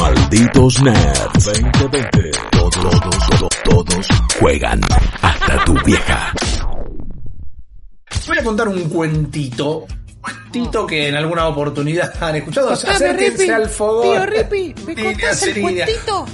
Malditos Nerds 2020. Todos, todos, todos, todos juegan hasta tu vieja. Voy a contar un cuentito. Cuentito que en alguna oportunidad han escuchado. Contame, Acérquense Rippy. al fogón. Tío Rippy, ¿me contás el sería. cuentito?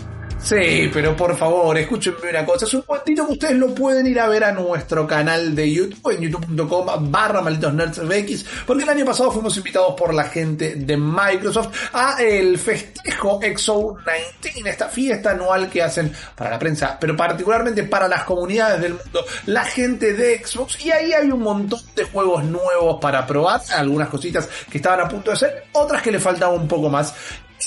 Sí, pero por favor, escúchenme una cosa. Es un cuentito que ustedes lo pueden ir a ver a nuestro canal de YouTube, en youtube.com barra malditos nerds porque el año pasado fuimos invitados por la gente de Microsoft a el festejo EXO 19, esta fiesta anual que hacen para la prensa, pero particularmente para las comunidades del mundo, la gente de Xbox, y ahí hay un montón de juegos nuevos para probar, algunas cositas que estaban a punto de ser, otras que le faltaba un poco más.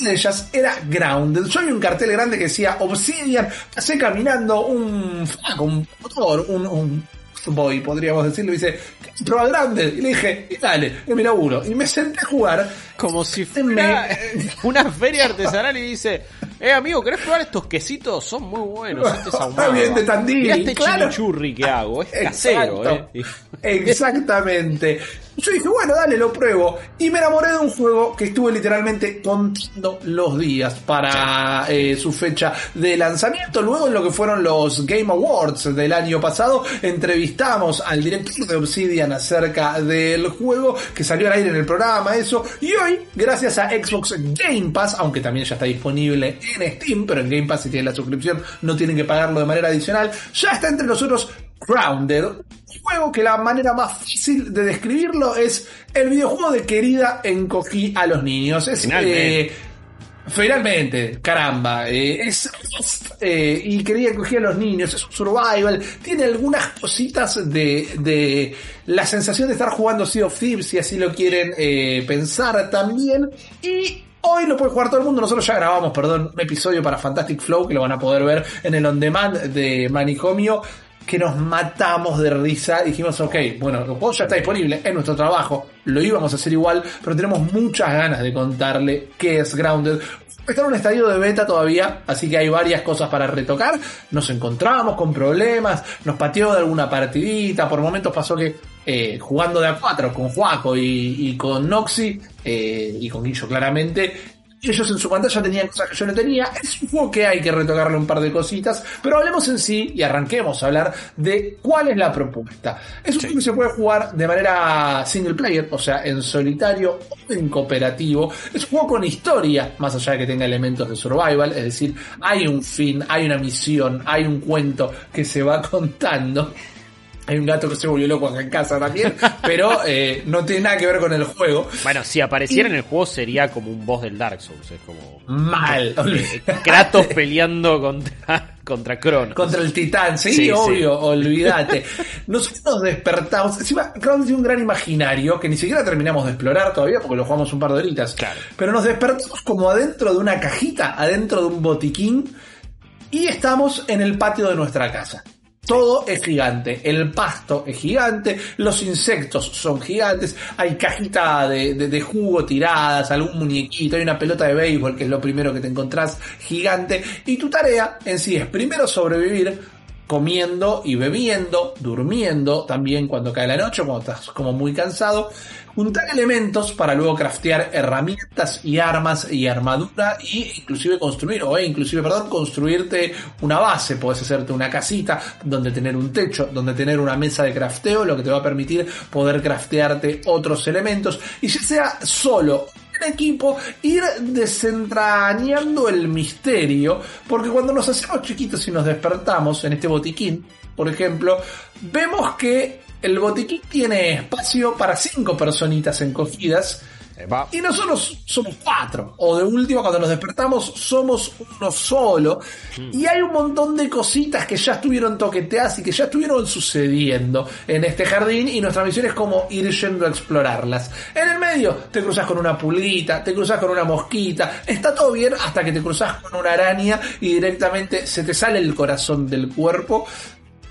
Una de ellas era Grounded. Yo vi un cartel grande que decía Obsidian. Pasé caminando un flaco, un motor, un, un boy, podríamos decirlo. Y dice, prueba Grounded. Y le dije, y dale, es mi laburo. Y me senté a jugar. Como si Me- fuera una feria artesanal y dice, eh amigo, ¿querés probar estos quesitos? Son muy buenos, este es ahumado. Bien de Tandil, Mirá este claro. chimichurri que hago, es casero, Exacto. eh. Exactamente. Yo dije, bueno, dale, lo pruebo. Y me enamoré de un juego que estuve literalmente contando los días para eh, su fecha de lanzamiento. Luego en lo que fueron los Game Awards del año pasado, entrevistamos al director de Obsidian acerca del juego que salió al aire en el programa, eso. Y hoy, gracias a Xbox Game Pass, aunque también ya está disponible en Steam, pero en Game Pass si tienen la suscripción no tienen que pagarlo de manera adicional, ya está entre nosotros Grounded, juego que la manera más fácil de describirlo es el videojuego de querida encogí a los niños. Es, Finalmente. eh, finalmente, caramba, eh, es eh, y quería encogí a los niños, es un survival, tiene algunas cositas de, de la sensación de estar jugando Sea of Thieves, si así lo quieren eh, pensar también, y Hoy lo puede jugar todo el mundo. Nosotros ya grabamos, perdón, un episodio para Fantastic Flow que lo van a poder ver en el on demand de Manicomio. Que nos matamos de risa. Dijimos, ok, bueno, el juego ya está disponible en nuestro trabajo. Lo íbamos a hacer igual, pero tenemos muchas ganas de contarle qué es Grounded. Está en un estadio de beta todavía, así que hay varias cosas para retocar. Nos encontramos con problemas, nos pateó de alguna partidita. Por momentos pasó que eh, jugando de a cuatro con Juaco y, con Noxy eh, y con Guillo claramente, ellos en su pantalla tenían cosas que yo no tenía. Es un juego que hay que retocarle un par de cositas, pero hablemos en sí y arranquemos a hablar de cuál es la propuesta. Es un juego que se puede jugar de manera single player, o sea, en solitario o en cooperativo. Es un juego con historia, más allá de que tenga elementos de survival, es decir, hay un fin, hay una misión, hay un cuento que se va contando. Hay un gato que se volvió loco acá en casa también, pero eh, no tiene nada que ver con el juego. Bueno, si apareciera en el juego sería como un boss del Dark Souls, es como Mal. Kratos peleando contra, contra Cronos. Contra el titán, sí, Sí, sí. obvio, olvídate. Nosotros nos despertamos. Encima, Crown tiene un gran imaginario que ni siquiera terminamos de explorar todavía porque lo jugamos un par de horitas. Claro. Pero nos despertamos como adentro de una cajita, adentro de un botiquín y estamos en el patio de nuestra casa. Todo es gigante, el pasto es gigante, los insectos son gigantes, hay cajita de, de- jugo tiradas, algún muñequito, hay una pelota de béisbol que es lo primero que te encontrás gigante, y tu tarea en sí es primero sobrevivir comiendo y bebiendo, durmiendo también cuando cae la noche, cuando estás como muy cansado, juntar elementos para luego craftear herramientas y armas y armadura y inclusive construir, o eh, inclusive, perdón, construirte una base, puedes hacerte una casita donde tener un techo, donde tener una mesa de crafteo, lo que te va a permitir poder craftearte otros elementos. Y ya sea solo en equipo ir desentrañando el misterio, porque cuando nos hacemos chiquitos y nos despertamos en este botiquín, por ejemplo, vemos que el botiquín tiene espacio para cinco personitas encogidas Epa. Y nosotros somos cuatro. O de último, cuando nos despertamos, somos uno solo. Y hay un montón de cositas que ya estuvieron toqueteadas y que ya estuvieron sucediendo en este jardín. Y nuestra misión es como ir yendo a explorarlas. En el medio, te cruzas con una pulguita, te cruzas con una mosquita. Está todo bien hasta que te cruzas con una araña y directamente se te sale el corazón del cuerpo.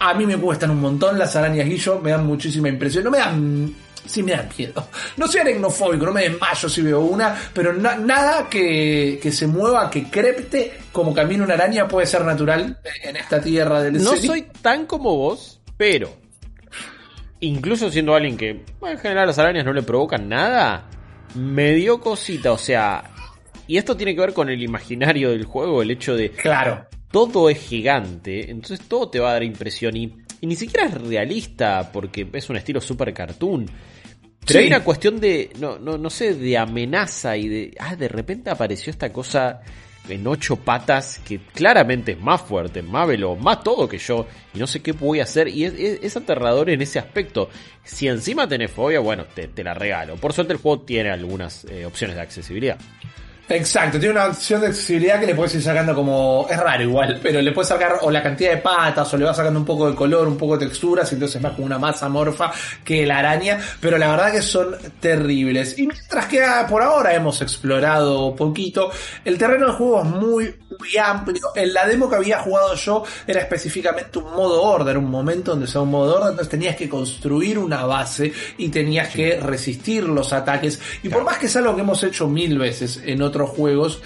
A mí me cuestan un montón las arañas guillo, me dan muchísima impresión. No me dan sí me dan miedo. No soy aracnofóbico, no me desmayo si veo una, pero na- nada que, que se mueva, que crepte como camina una araña puede ser natural en esta tierra del No serie. soy tan como vos, pero incluso siendo alguien que bueno, en general las arañas no le provocan nada, me dio cosita, o sea, y esto tiene que ver con el imaginario del juego, el hecho de Claro. todo es gigante, entonces todo te va a dar impresión y, y ni siquiera es realista porque es un estilo super cartoon. Pero Sí. hay una cuestión de, no, no, no sé, de amenaza y de, ah, de repente apareció esta cosa en ocho patas que claramente es más fuerte, más veloz, más todo que yo y no sé qué voy a hacer y es, es- es aterrador en ese aspecto. Si encima tenés fobia, bueno, te, te la regalo. Por suerte el juego tiene algunas eh, opciones de accesibilidad. Exacto, tiene una opción de accesibilidad que le puedes ir sacando como. Es raro igual, pero le puedes sacar o la cantidad de patas, o le vas sacando un poco de color, un poco de texturas, y entonces es más como una masa morfa que la araña, pero la verdad que son terribles. Y mientras que ah, por ahora hemos explorado poquito, el terreno del juego es muy, muy amplio. En la demo que había jugado yo era específicamente un modo horda, era un momento donde sea un modo horda, entonces tenías que construir una base y tenías que resistir los ataques. Y por más que es algo que hemos hecho mil veces en otros juegos,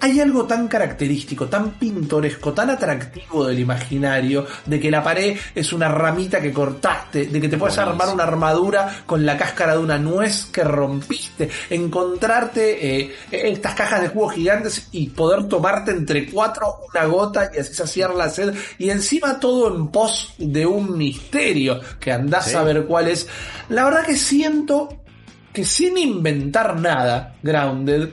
hay algo tan característico, tan pintoresco, tan atractivo del imaginario, de que la pared es una ramita que cortaste, de que te puedes armar una armadura con la cáscara de una nuez que rompiste, encontrarte eh, estas cajas de jugo gigantes y poder tomarte entre cuatro una gota y así saciar la sed, y encima todo en pos de un misterio que andás Sí. a ver cuál es. La verdad que siento que sin inventar nada, Grounded,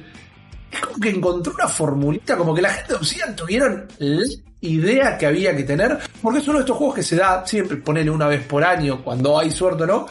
es como que encontró una formulita, como que la gente de Obsidian tuvieron la idea que había que tener, porque es uno de estos juegos que se da siempre, ponele una vez por año, cuando hay suerte o no,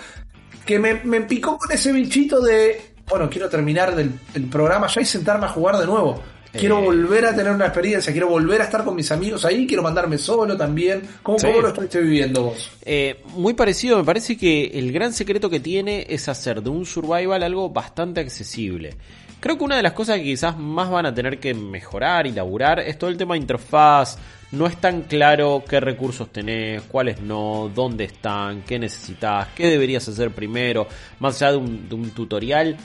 que me, me picó con ese bichito de, bueno, quiero terminar del, el programa ya y sentarme a jugar de nuevo. Quiero Eh. volver a tener una experiencia, quiero volver a estar con mis amigos ahí, quiero mandarme solo también. ¿Cómo, Sí. cómo lo estuviste viviendo vos? Eh, muy parecido, me parece que el gran secreto que tiene es hacer de un survival algo bastante accesible. Creo que una de las cosas que quizás más van a tener que mejorar y laburar es todo el tema de interfaz. No es tan claro qué recursos tenés, cuáles no, dónde están, qué necesitas, qué deberías hacer primero, más allá de un, de un tutorial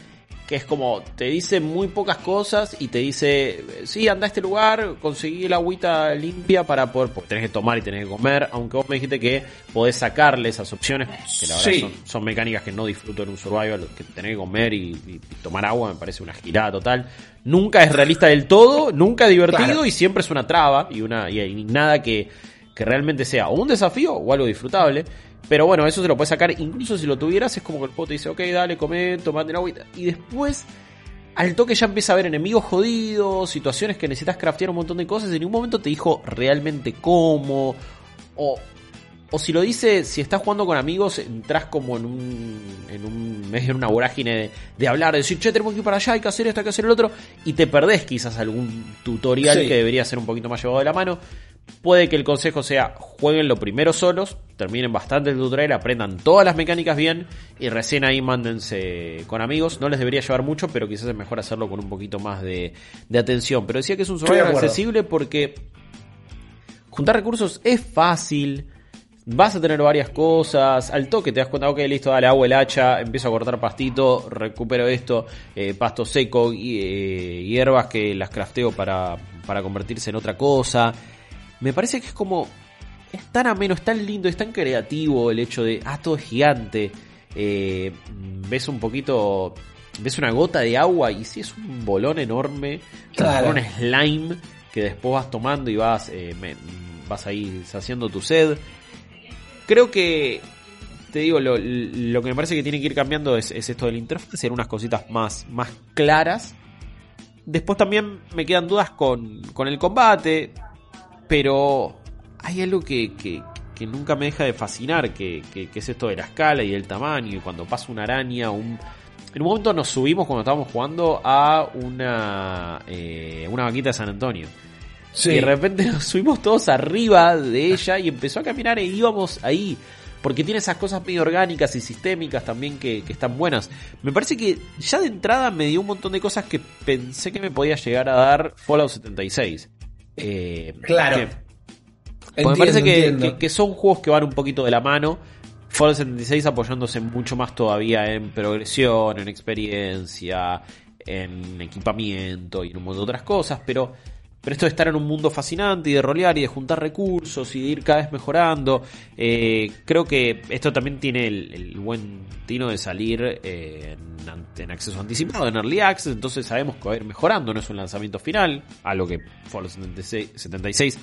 que es como te dice muy pocas cosas y te dice, sí, anda a este lugar, conseguí el agüita limpia para poder, porque tenés que tomar y tenés que comer, aunque vos me dijiste que podés sacarle esas opciones, que la verdad Sí. son, son mecánicas que no disfruto en un survival, que tenés que comer y, y- y tomar agua me parece una girada total. Nunca es realista del todo, nunca es divertido Claro. y siempre es una traba y, una, y, y nada que, que realmente sea o un desafío o algo disfrutable. Pero bueno, eso se lo puedes sacar, incluso si lo tuvieras, es como que el juego te dice, ok, dale, come, tomate el agüita. Y después, al toque ya empieza a haber enemigos jodidos, situaciones que necesitas craftear un montón de cosas, y en ningún momento te dijo realmente cómo, o, o si lo dice, si estás jugando con amigos, entras como en un, en un medio en una vorágine de, de hablar, de decir, che, tenemos que ir para allá, hay que hacer esto, hay que hacer el otro, y te perdés quizás algún tutorial Sí. que debería ser un poquito más llevado de la mano. Puede que el consejo sea, jueguen lo primero solos, terminen bastante el tutorial, aprendan todas las mecánicas bien y recién ahí mándense con amigos. No les debería llevar mucho, pero quizás es mejor hacerlo con un poquito más de, de atención. Pero decía que es un survival accesible porque juntar recursos es fácil. Vas a tener varias cosas. Al toque te das cuenta, ok, listo, dale agua el hacha, empiezo a cortar pastito, recupero esto, eh, pasto seco y eh, hierbas que las crafteo para, para convertirse en otra cosa. Me parece que es como. Es tan ameno, es tan lindo, es tan creativo el hecho de. Ah, todo es gigante. Eh, ves un poquito. Ves una gota de agua y sí es un bolón enorme. Claro. Un slime que después vas tomando y vas. eh, me- vas ahí saciando tu sed. Creo que. Te digo, lo, lo que me parece que tiene que ir cambiando es, es esto del interfaz, hacer unas cositas más, más claras. Después también me quedan dudas con, con el combate, pero hay algo que, que- que nunca me deja de fascinar, que, que- es esto de la escala y el tamaño, y cuando pasa una araña, un... en un momento nos subimos cuando estábamos jugando a una, eh, una vaquita de San Antonio. Sí. Y de repente nos subimos todos arriba de ella y empezó a caminar e íbamos ahí. Porque tiene esas cosas medio orgánicas y sistémicas también que, que están buenas. Me parece que ya de entrada me dio un montón de cosas que pensé que me podía llegar a dar Fallout 76. Eh, Claro. que- porque Entiendo, me parece que, entiendo. que- que son juegos que van un poquito de la mano. Fallout 76 apoyándose mucho más todavía en progresión, en experiencia, en equipamiento y en un montón de otras cosas, pero, pero esto de estar en un mundo fascinante y de rolear y de juntar recursos y de ir cada vez mejorando, eh, creo que esto también tiene el, el buen tino de salir eh, en, acceso anticipado, en Early Access, entonces sabemos que va a ir mejorando, no es un lanzamiento final, algo que Fallout 76, 76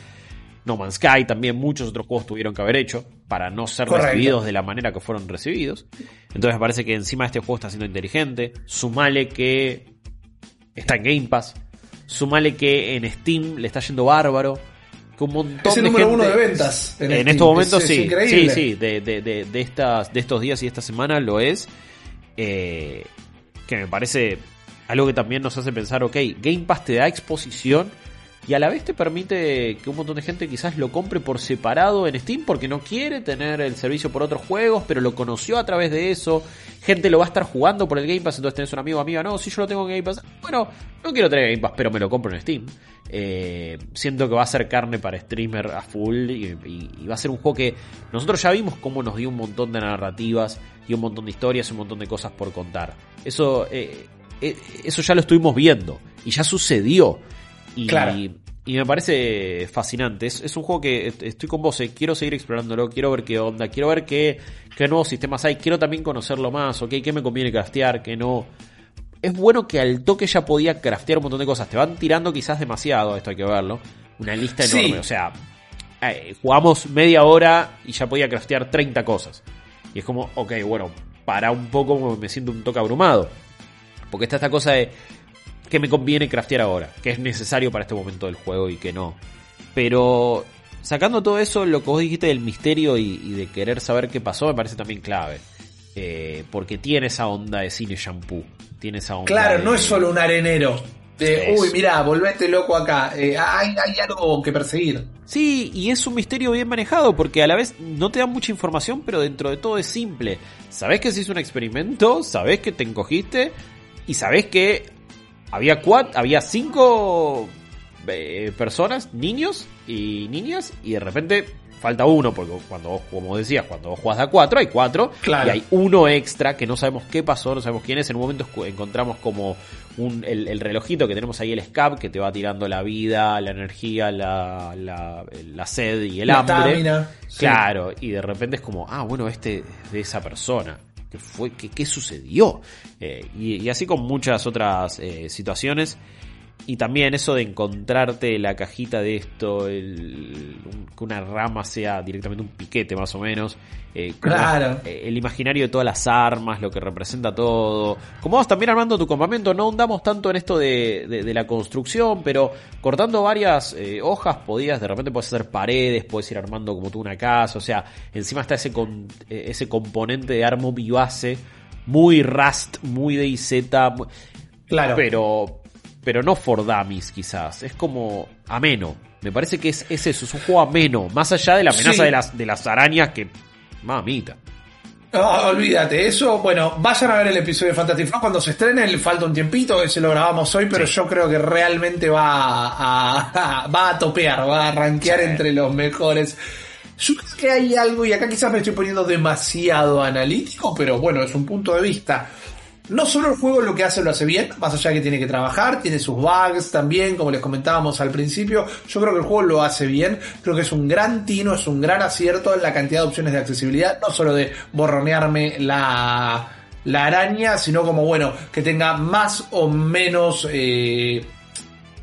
no Man's Sky, también muchos otros juegos tuvieron que haber hecho para no ser Correcto. recibidos de la manera que fueron recibidos. Entonces me parece que encima este juego está siendo inteligente. Sumale que está en Game Pass. Sumale que en Steam le está yendo bárbaro. Que un montón Es el de número gente- uno de ventas en En, estos momentos Es- es sí. increíble. Sí, sí. De, de- de- de estas, de estos días y esta semana lo es. Eh, que me parece algo que también nos hace pensar, ok, Game Pass te da exposición y a la vez te permite que un montón de gente quizás lo compre por separado en Steam porque no quiere tener el servicio por otros juegos, pero lo conoció a través de eso. Gente lo va a estar jugando por el Game Pass, entonces tenés un amigo o amiga, no, si yo lo tengo en Game Pass, bueno, no quiero tener Game Pass, pero me lo compro en Steam. Eh, siento que va a ser carne para streamer a full y, va a ser un juego que nosotros ya vimos cómo nos dio un montón de narrativas y un montón de historias y un montón de cosas por contar. Eso, eh, eh, eso ya lo estuvimos viendo y ya sucedió. Y, Claro. y me parece fascinante. Es, es un juego que est- estoy con vos, eh, quiero seguir explorándolo, quiero ver qué onda, quiero ver qué, qué nuevos sistemas hay, quiero también conocerlo más, ok, qué me conviene craftear, qué no. Es bueno que al toque ya podía craftear un montón de cosas. Te van tirando quizás demasiado, esto hay que verlo. Una lista Sí. enorme, o sea, eh, jugamos media hora y ya podía craftear 30 cosas. Y es como, ok, bueno, para un poco me siento un toque abrumado. Porque está esta cosa de que me conviene craftear ahora, que es necesario para este momento del juego y que no. Pero sacando todo eso, lo que vos dijiste del misterio y, y de querer saber qué pasó, me parece también clave. Eh, porque tiene esa onda de cine shampoo. Tiene esa onda. Claro, de- no es solo un arenero. De, uy, mirá, volvete loco acá. Eh, hay, hay algo que perseguir. Sí, y es un misterio bien manejado porque a la vez no te da mucha información, pero dentro de todo es simple. Sabés que se hizo un experimento, sabés que te encogiste y sabés que había cuatro, había cinco eh, personas, niños y niñas, y de repente falta uno, porque cuando vos, como decías, cuando vos jugás a cuatro, hay cuatro, Claro. y hay uno extra que no sabemos qué pasó, no sabemos quién es. En un momento encontramos como un, el, el relojito que tenemos ahí, el SCAP, que te va tirando la vida, la energía, la, la, la sed y el La hambre. sí. Claro, y de repente es como, ah, bueno, este es de esa persona. ¿Qué fue? ¿Qué, qué sucedió? Eh, y, así con muchas otras eh, situaciones. Y también eso de encontrarte la cajita de esto, el- que una rama sea directamente un piquete más o menos. eh, Claro. eh, el imaginario de todas las armas, lo que representa todo. Como vas también armando tu campamento, no hundamos tanto en esto de, de- de la construcción, pero cortando varias eh, hojas podías, de repente puedes hacer paredes, puedes ir armando como tú una casa, o sea, encima está ese, con- ese componente de armo base muy Rust, muy DayZ, muy- Claro. pero pero no for dummies quizás es como ameno me parece que es, es eso es un juego ameno más allá de la amenaza Sí. de las de las arañas que mamita Ah, olvídate, eso, bueno, vayan a ver el episodio de Fantastic Four cuando se estrene, le falta un tiempito, ese lo grabamos hoy, pero yo creo que realmente va a, a- va a topear, va a rankear entre los mejores. Yo creo que hay algo, y acá quizás me estoy poniendo demasiado analítico, pero bueno, es un punto de vista. No solo el juego lo que hace lo hace bien, más allá de que tiene que trabajar, tiene sus bugs también, como les comentábamos al principio. Yo creo que el juego lo hace bien, creo que es un gran tino, es un gran acierto en la cantidad de opciones de accesibilidad, no solo de borronearme la, la araña, sino como bueno, que tenga más o menos eh,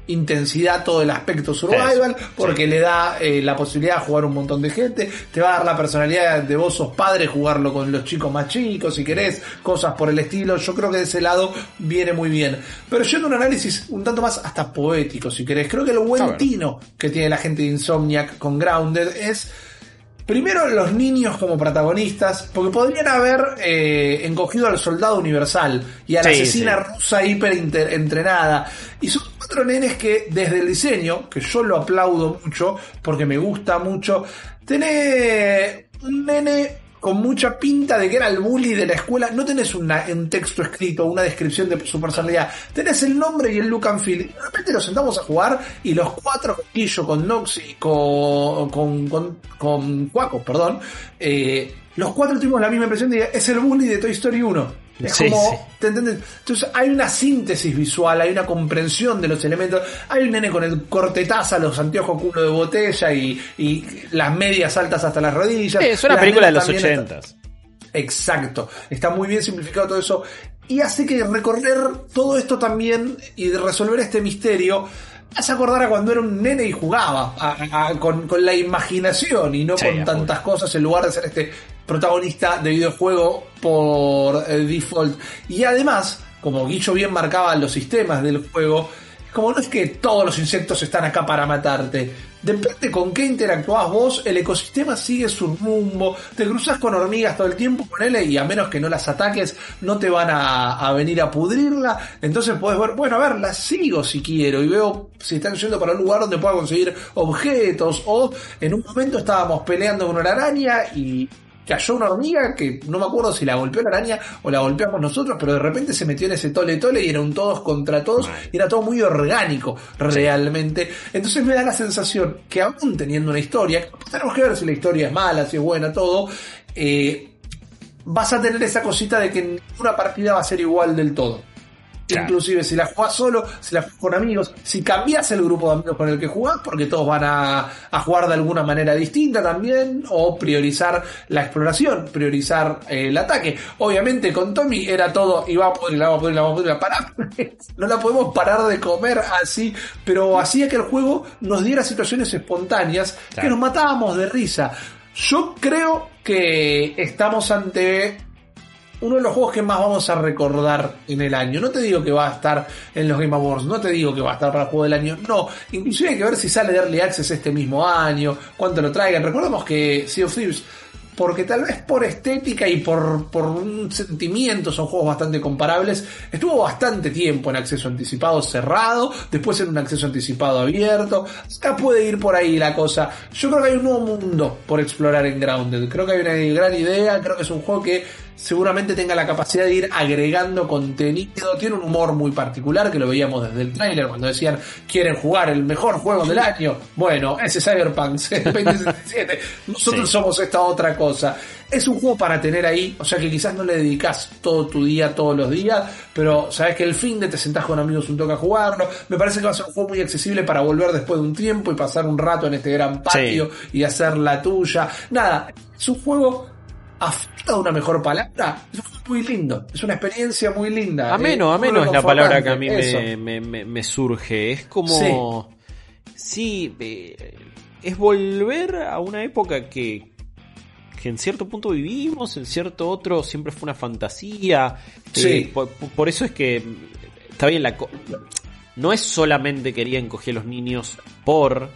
intensidad todo el aspecto survival, porque le da eh, la posibilidad de jugar un montón de gente, te va a dar la personalidad de vos sos padre, jugarlo con los chicos más chicos, si querés, cosas por el estilo, yo creo que de ese lado viene muy bien. Pero yendo a un análisis un tanto más hasta poético, si querés, creo que lo buen tino que tiene la gente de Insomniac con Grounded es Primero, los niños como protagonistas, porque podrían haber eh, encogido al soldado universal y a la Sí, asesina sí. rusa hiper entrenada. Y son cuatro nenes que, desde el diseño, que yo lo aplaudo mucho, porque me gusta mucho, tenés un nene con mucha pinta de que era el bully de la escuela. No tenés un texto escrito, una descripción de su personalidad. Tenés el nombre y el look and feel. De repente nos sentamos a jugar y los cuatro, con Quillo, con Noxy, con, con, con, Cuaco, perdón, eh, los cuatro tuvimos la misma impresión de es el bully de Toy Story 1. Es Sí, como, sí. ¿te entiendes? Entonces hay una síntesis visual, hay una comprensión de los elementos. Hay un nene con el cortetaza, los anteojos culo de botella y, y las medias altas hasta las rodillas. Sí, es una Las película de los ochentas. Exacto. Está muy bien simplificado todo eso. Y hace que recorrer todo esto también y resolver este misterio. Hace acordar a cuando era un nene y jugaba a- a- con, con la imaginación y no Sí, con tantas cosas en lugar de ser este protagonista de videojuego por eh, default. Y además, como Guillo bien marcaba los sistemas del juego, como no es que todos los insectos están acá para matarte. Depende con qué interactúas vos, el ecosistema sigue su rumbo. Te cruzas con hormigas todo el tiempo con él y a menos que no las ataques, no te van a, a venir a pudrirla. Entonces puedes ver, bueno, a ver, las sigo si quiero y veo si están yendo para un lugar donde pueda conseguir objetos. O en un momento estábamos peleando con una araña y cayó una hormiga que no me acuerdo si la golpeó la araña o la golpeamos nosotros, pero de repente se metió en ese tole tole y eran todos contra todos y era todo muy orgánico realmente. Entonces me da la sensación que aún teniendo una historia, tenemos que ver si la historia es mala, si es buena, todo, eh, vas a tener esa cosita de que ninguna partida va a ser igual del todo. Claro. Inclusive si la jugás solo, si la jugás con amigos, si cambias el grupo de amigos con el que jugás, porque todos van a, a jugar de alguna manera distinta también, o priorizar la exploración, priorizar eh, el ataque. Obviamente con Tommy era todo, y va a poder, la va a poder, la va a poder, la parar. no la podemos parar de comer así, pero hacía que el juego nos diera situaciones espontáneas que nos matábamos de risa. Yo creo que estamos ante uno de los juegos que más vamos a recordar en el año. No te digo que va a estar en los Game Awards, no te digo que va a estar para el juego del año, no. Inclusive hay que ver si sale de Early Access este mismo año, cuánto lo traigan. Recordemos que Sea of Thieves, porque tal vez por estética y por, por un sentimiento son juegos bastante comparables, estuvo bastante tiempo en acceso anticipado cerrado, después en un acceso anticipado abierto. Acá puede ir por ahí la cosa. Yo creo que hay un nuevo mundo por explorar en Grounded. Creo que hay una gran idea, creo que es un juego que seguramente tenga la capacidad de ir agregando contenido. Tiene un humor muy particular que lo veíamos desde el tráiler cuando decían quieren jugar el mejor juego del año. Bueno, ese Cyberpunk 2077. Nosotros Sí. somos esta otra cosa. Es un juego para tener ahí, o sea que quizás no le dedicas todo tu día todos los días, pero sabes que el fin de te sentás con amigos un toque a jugarlo. Me parece que va a ser un juego muy accesible para volver después de un tiempo y pasar un rato en este gran patio y hacer la tuya. Nada, es un juego a falta de una mejor palabra, es un juego muy lindo, es una experiencia muy linda. Ameno, Eh, ameno es la palabra que a mí me, eso. me, me- me surge. Es como. Sí, eh, es volver a una época que, que en cierto punto vivimos, en cierto otro siempre fue una fantasía. Sí. Eh, por, por eso es que está bien la. No es solamente querían coger a los niños por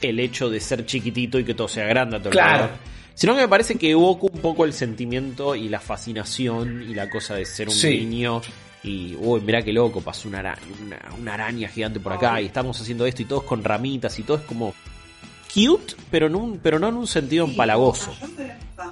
el hecho de ser chiquitito y que todo sea grande a tu Claro. alrededor. Sino que me parece que evoca un poco el sentimiento y la fascinación y la cosa de ser un Sí. niño y, uy, mirá qué loco, pasó una araña, una, una araña gigante por acá y estamos haciendo esto y todos con ramitas y todo es como cute, pero, en un, pero no en un sentido empalagoso.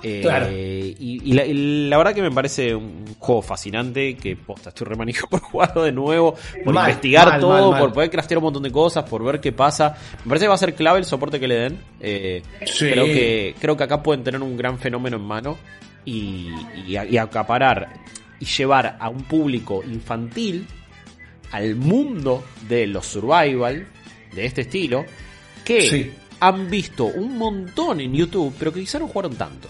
Eh, Claro. y, y la, y la verdad que me parece un juego fascinante que posta, estoy remanijo por jugarlo de nuevo, por Mal, investigar mal, todo, mal, mal. por poder craftear un montón de cosas, por ver qué pasa. Me parece que va a ser clave el soporte que le den. Eh, Sí. creo, que, creo que acá pueden tener un gran fenómeno en mano y, y, y acaparar y llevar a un público infantil al mundo de los survival de este estilo que Sí. Han visto un montón en YouTube, pero que quizá no jugaron tanto.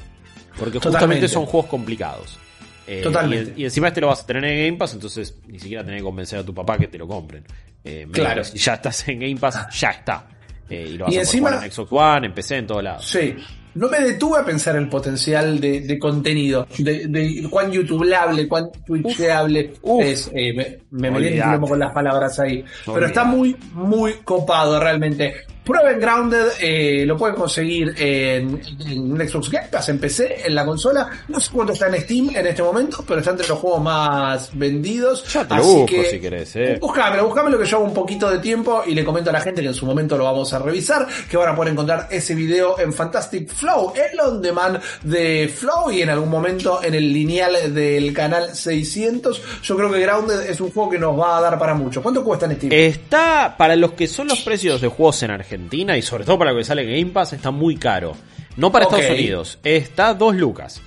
Porque justamente son juegos complicados. Eh, Totalmente. Y, y encima este lo vas a tener en Game Pass, entonces ni siquiera tenés que convencer a tu papá que te lo compren. Eh, Claro. Si ya estás en Game Pass, ya está. Eh, y lo vas Y a encima- jugar en Xbox One, en PC, en todos lados. Sí. No me detuve a pensar el potencial de, de contenido, de, de cuán youtubeable, cuán twitchable Uf. es. me me metí con las palabras ahí. Pero está muy, muy copado realmente. Prueben Grounded, eh, lo pueden conseguir en, en Xbox Game Pass, en PC, en la consola. No sé cuánto está en Steam en este momento, pero está entre los juegos más vendidos. Ya te lo Así busco que, si querés, eh. Buscámelo, buscámelo que hago un poquito de tiempo y le comento a la gente que en su momento lo vamos a revisar, que van a poder encontrar ese video en Fantastic Flow, el on demand de Flow y en algún momento en el lineal del canal 600. Yo creo que Grounded es un juego que nos va a dar para mucho. ¿Cuánto cuesta en Steam? Está, para los que son los precios de juegos en Argentina y sobre todo para lo que sale en Game Pass, está muy caro. No para. Estados Unidos, está 2 lucas.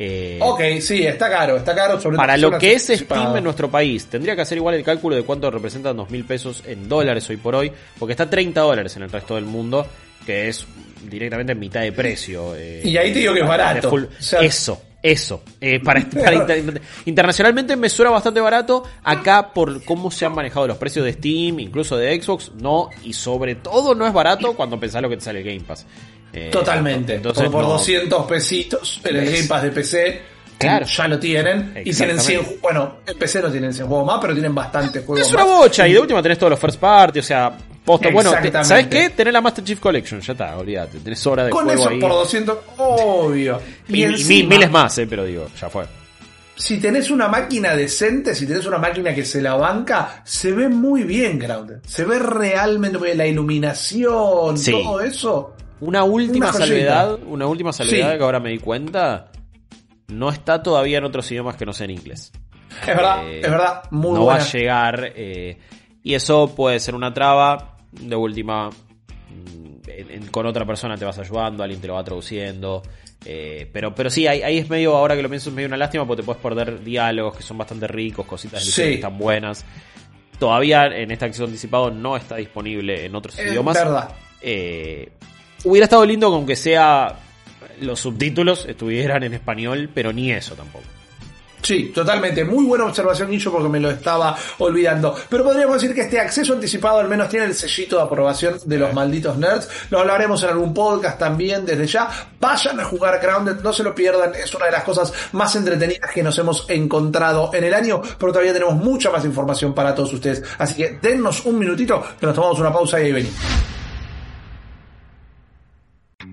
Eh, ok, sí, está caro, está caro sobre Para lo que es Steam en nuestro país, tendría que hacer igual el cálculo de cuánto representan dos mil pesos en dólares hoy por hoy, porque está 30 dólares en el resto del mundo, que es directamente en mitad de precio. eh, Y ahí te digo que es barato. de full- O sea- eso, eso. Eh, para, para inter- internacionalmente me suena bastante barato. Acá, por cómo se han manejado los precios de Steam, incluso de Xbox, no. Y sobre todo, no es barato cuando pensás lo que te sale el Game Pass. Eh, Totalmente. Entonces, por, por no- 200 pesitos en el. Game Pass de PC. Claro. Ya lo tienen. Y tienen 100 Exactamente. ju- Bueno, en PC no tienen 100 juegos más, pero tienen bastantes juegos Es una más. bocha, y de última tenés todos los first party, o sea, posta. Bueno. ¿sabes qué? Tenés la Master Chief Collection, ya está, olvídate. Tenés hora de Con juego eso ahí. por 200, obvio. y, y encima, mil- miles más, eh, pero digo, ya fue. Si tenés una máquina decente, si tenés una máquina que se la banca, se ve muy bien, Grounded. Se ve realmente muy bien. La iluminación, Sí. todo eso. Una última Una salvedad, una última salvedad Sí. que ahora me di cuenta, no está todavía en otros idiomas que no sean inglés. Es verdad, Eh, es verdad. Muy no buena. va a llegar eh, y eso puede ser una traba. De última, mm, en- en- con otra persona te vas ayudando, alguien te lo va traduciendo. eh, pero, pero sí, ahí, ahí es medio, ahora que lo pienso, es medio una lástima porque te puedes perder diálogos que son bastante ricos, cositas Sí. que están buenas. Todavía en este acceso anticipado no está disponible en otros Es idiomas. verdad. Eh, hubiera estado lindo que aunque sea los subtítulos estuvieran en español, pero ni eso tampoco. Sí, totalmente. Muy buena observación, Guillo, porque me lo estaba olvidando. Pero podríamos decir que este acceso anticipado al menos tiene el sellito de aprobación de los malditos nerds. Lo hablaremos en algún podcast también desde ya. Vayan a jugar Grounded, no se lo pierdan. Es una de las cosas más entretenidas que nos hemos encontrado en el año, pero todavía tenemos mucha más información para todos ustedes. Así que dennos un minutito, que nos tomamos una pausa y ahí venimos.